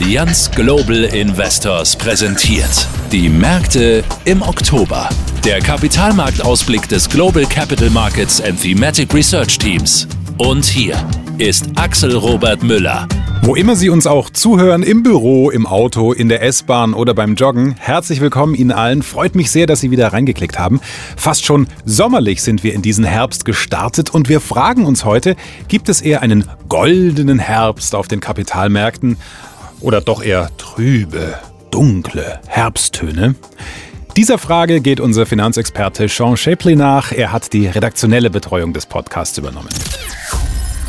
Allianz Global Investors präsentiert. Die Märkte im Oktober. Der Kapitalmarktausblick des Global Capital Markets and Thematic Research Teams. Und hier ist Axel Robert Müller. Wo immer Sie uns auch zuhören, im Büro, im Auto, in der S-Bahn oder beim Joggen, herzlich willkommen Ihnen allen. Freut mich sehr, dass Sie wieder reingeklickt haben. Fast schon sommerlich sind wir in diesen Herbst gestartet und wir fragen uns heute, gibt es eher einen goldenen Herbst auf den Kapitalmärkten oder doch eher trübe, dunkle Herbsttöne? Dieser Frage geht unser Finanzexperte Sean Shapley nach. Er hat die redaktionelle Betreuung des Podcasts übernommen.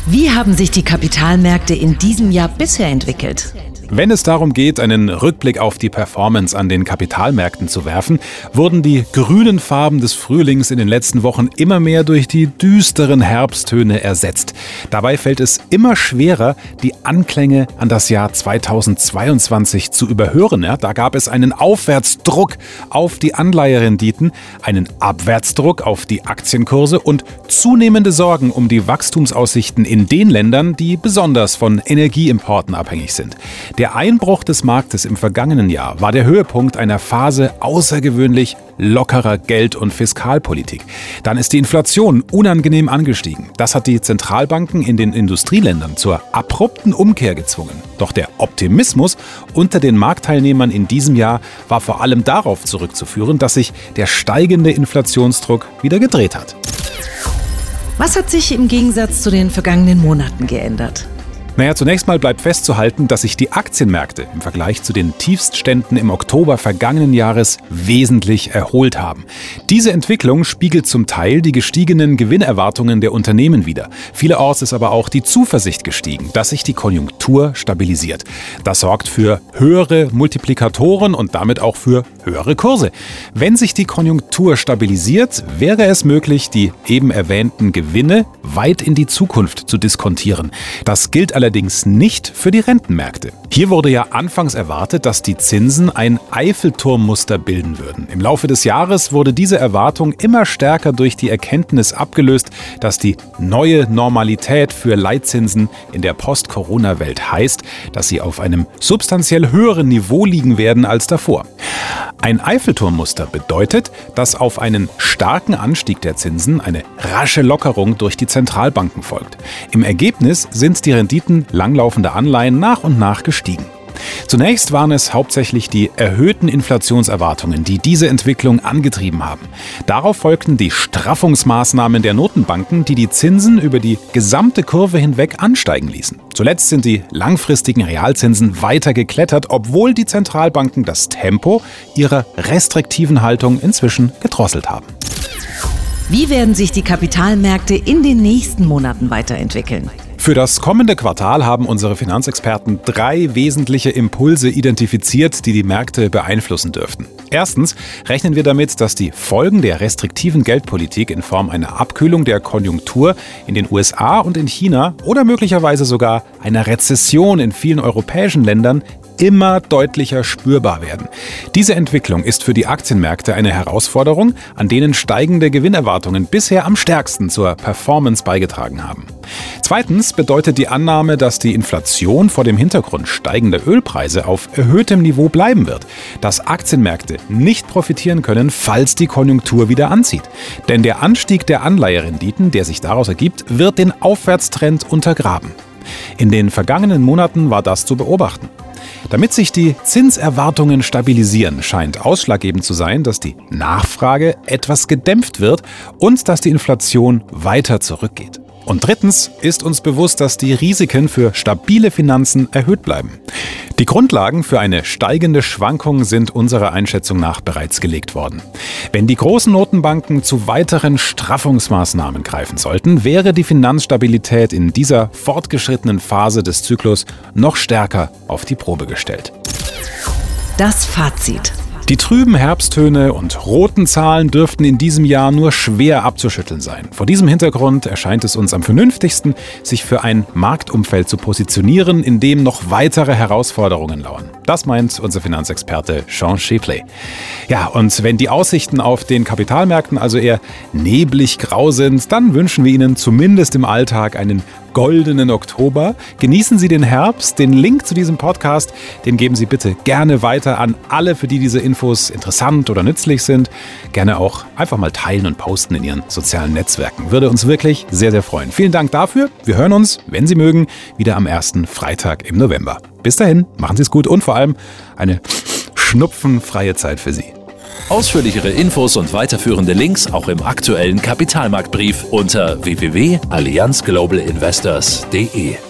Wie haben sich die Kapitalmärkte in diesem Jahr bisher entwickelt? Wenn es darum geht, einen Rückblick auf die Performance an den Kapitalmärkten zu werfen, wurden die grünen Farben des Frühlings in den letzten Wochen immer mehr durch die düsteren Herbsttöne ersetzt. Dabei fällt es immer schwerer, die Anklänge an das Jahr 2022 zu überhören. Ja, da gab es einen Aufwärtsdruck auf die Anleiherenditen, einen Abwärtsdruck auf die Aktienkurse und zunehmende Sorgen um die Wachstumsaussichten in den Ländern, die besonders von Energieimporten abhängig sind. Der Einbruch des Marktes im vergangenen Jahr war der Höhepunkt einer Phase außergewöhnlich lockerer Geld- und Fiskalpolitik. Dann ist die Inflation unangenehm angestiegen. Das hat die Zentralbanken in den Industrieländern zur abrupten Umkehr gezwungen. Doch der Optimismus unter den Marktteilnehmern in diesem Jahr war vor allem darauf zurückzuführen, dass sich der steigende Inflationsdruck wieder gedreht hat. Was hat sich im Gegensatz zu den vergangenen Monaten geändert? Naja, zunächst mal bleibt festzuhalten, dass sich die Aktienmärkte im Vergleich zu den Tiefstständen im Oktober vergangenen Jahres wesentlich erholt haben. Diese Entwicklung spiegelt zum Teil die gestiegenen Gewinnerwartungen der Unternehmen wider. Vielerorts ist aber auch die Zuversicht gestiegen, dass sich die Konjunktur stabilisiert. Das sorgt für höhere Multiplikatoren und damit auch für höhere Kurse. Wenn sich die Konjunktur stabilisiert, wäre es möglich, die eben erwähnten Gewinne weit in die Zukunft zu diskontieren. Das gilt allerdings allerdings nicht für die Rentenmärkte. Hier wurde ja anfangs erwartet, dass die Zinsen ein Eiffelturmmuster bilden würden. Im Laufe des Jahres wurde diese Erwartung immer stärker durch die Erkenntnis abgelöst, dass die neue Normalität für Leitzinsen in der Post-Corona-Welt heißt, dass sie auf einem substanziell höheren Niveau liegen werden als davor. Ein Eiffelturmmuster bedeutet, dass auf einen starken Anstieg der Zinsen eine rasche Lockerung durch die Zentralbanken folgt. Im Ergebnis sind die Renditen langlaufender Anleihen nach und nach gestiegen. Zunächst waren es hauptsächlich die erhöhten Inflationserwartungen, die diese Entwicklung angetrieben haben. Darauf folgten die Straffungsmaßnahmen der Notenbanken, die die Zinsen über die gesamte Kurve hinweg ansteigen ließen. Zuletzt sind die langfristigen Realzinsen weiter geklettert, obwohl die Zentralbanken das Tempo ihrer restriktiven Haltung inzwischen gedrosselt haben. Wie werden sich die Kapitalmärkte in den nächsten Monaten weiterentwickeln? Für das kommende Quartal haben unsere Finanzexperten drei wesentliche Impulse identifiziert, die die Märkte beeinflussen dürften. Erstens rechnen wir damit, dass die Folgen der restriktiven Geldpolitik in Form einer Abkühlung der Konjunktur in den USA und in China oder möglicherweise sogar einer Rezession in vielen europäischen Ländern immer deutlicher spürbar werden. Diese Entwicklung ist für die Aktienmärkte eine Herausforderung, an denen steigende Gewinnerwartungen bisher am stärksten zur Performance beigetragen haben. Zweitens bedeutet die Annahme, dass die Inflation vor dem Hintergrund steigender Ölpreise auf erhöhtem Niveau bleiben wird, dass Aktienmärkte nicht profitieren können, falls die Konjunktur wieder anzieht. Denn der Anstieg der Anleiherenditen, der sich daraus ergibt, wird den Aufwärtstrend untergraben. In den vergangenen Monaten war das zu beobachten. Damit sich die Zinserwartungen stabilisieren, scheint ausschlaggebend zu sein, dass die Nachfrage etwas gedämpft wird und dass die Inflation weiter zurückgeht. Und drittens ist uns bewusst, dass die Risiken für stabile Finanzen erhöht bleiben. Die Grundlagen für eine steigende Schwankung sind unserer Einschätzung nach bereits gelegt worden. Wenn die großen Notenbanken zu weiteren Straffungsmaßnahmen greifen sollten, wäre die Finanzstabilität in dieser fortgeschrittenen Phase des Zyklus noch stärker auf die Probe gestellt. Das Fazit. Die trüben Herbsttöne und roten Zahlen dürften in diesem Jahr nur schwer abzuschütteln sein. Vor diesem Hintergrund erscheint es uns am vernünftigsten, sich für ein Marktumfeld zu positionieren, in dem noch weitere Herausforderungen lauern. Das meint unser Finanzexperte Sean Shipley. Ja, und wenn die Aussichten auf den Kapitalmärkten also eher neblig grau sind, dann wünschen wir Ihnen zumindest im Alltag einen goldenen Oktober. Genießen Sie den Herbst. Den Link zu diesem Podcast, den geben Sie bitte gerne weiter an alle, für die diese Infos interessant oder nützlich sind. Gerne auch einfach mal teilen und posten in Ihren sozialen Netzwerken. Würde uns wirklich sehr, sehr freuen. Vielen Dank dafür. Wir hören uns, wenn Sie mögen, wieder am ersten Freitag im November. Bis dahin, machen Sie es gut und vor allem eine schnupfenfreie Zeit für Sie. Ausführlichere Infos und weiterführende Links auch im aktuellen Kapitalmarktbrief unter www.allianzglobalinvestors.de.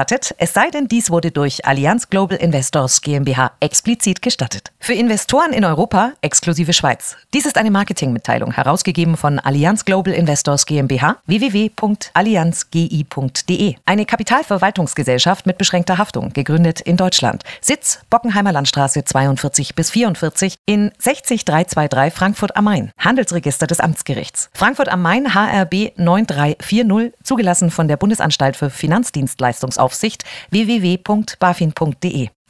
gestattet, es sei denn, dies wurde durch Allianz Global Investors GmbH explizit gestattet. Für Investoren in Europa exklusive Schweiz. Dies ist eine Marketingmitteilung, herausgegeben von Allianz Global Investors GmbH www.allianzgi.de. Eine Kapitalverwaltungsgesellschaft mit beschränkter Haftung, gegründet in Deutschland. Sitz Bockenheimer Landstraße 42 bis 44 in 60323 Frankfurt am Main. Handelsregister des Amtsgerichts. Frankfurt am Main HRB 9340, zugelassen von der Bundesanstalt für Finanzdienstleistungsaufsicht Aufsicht www.bafin.de.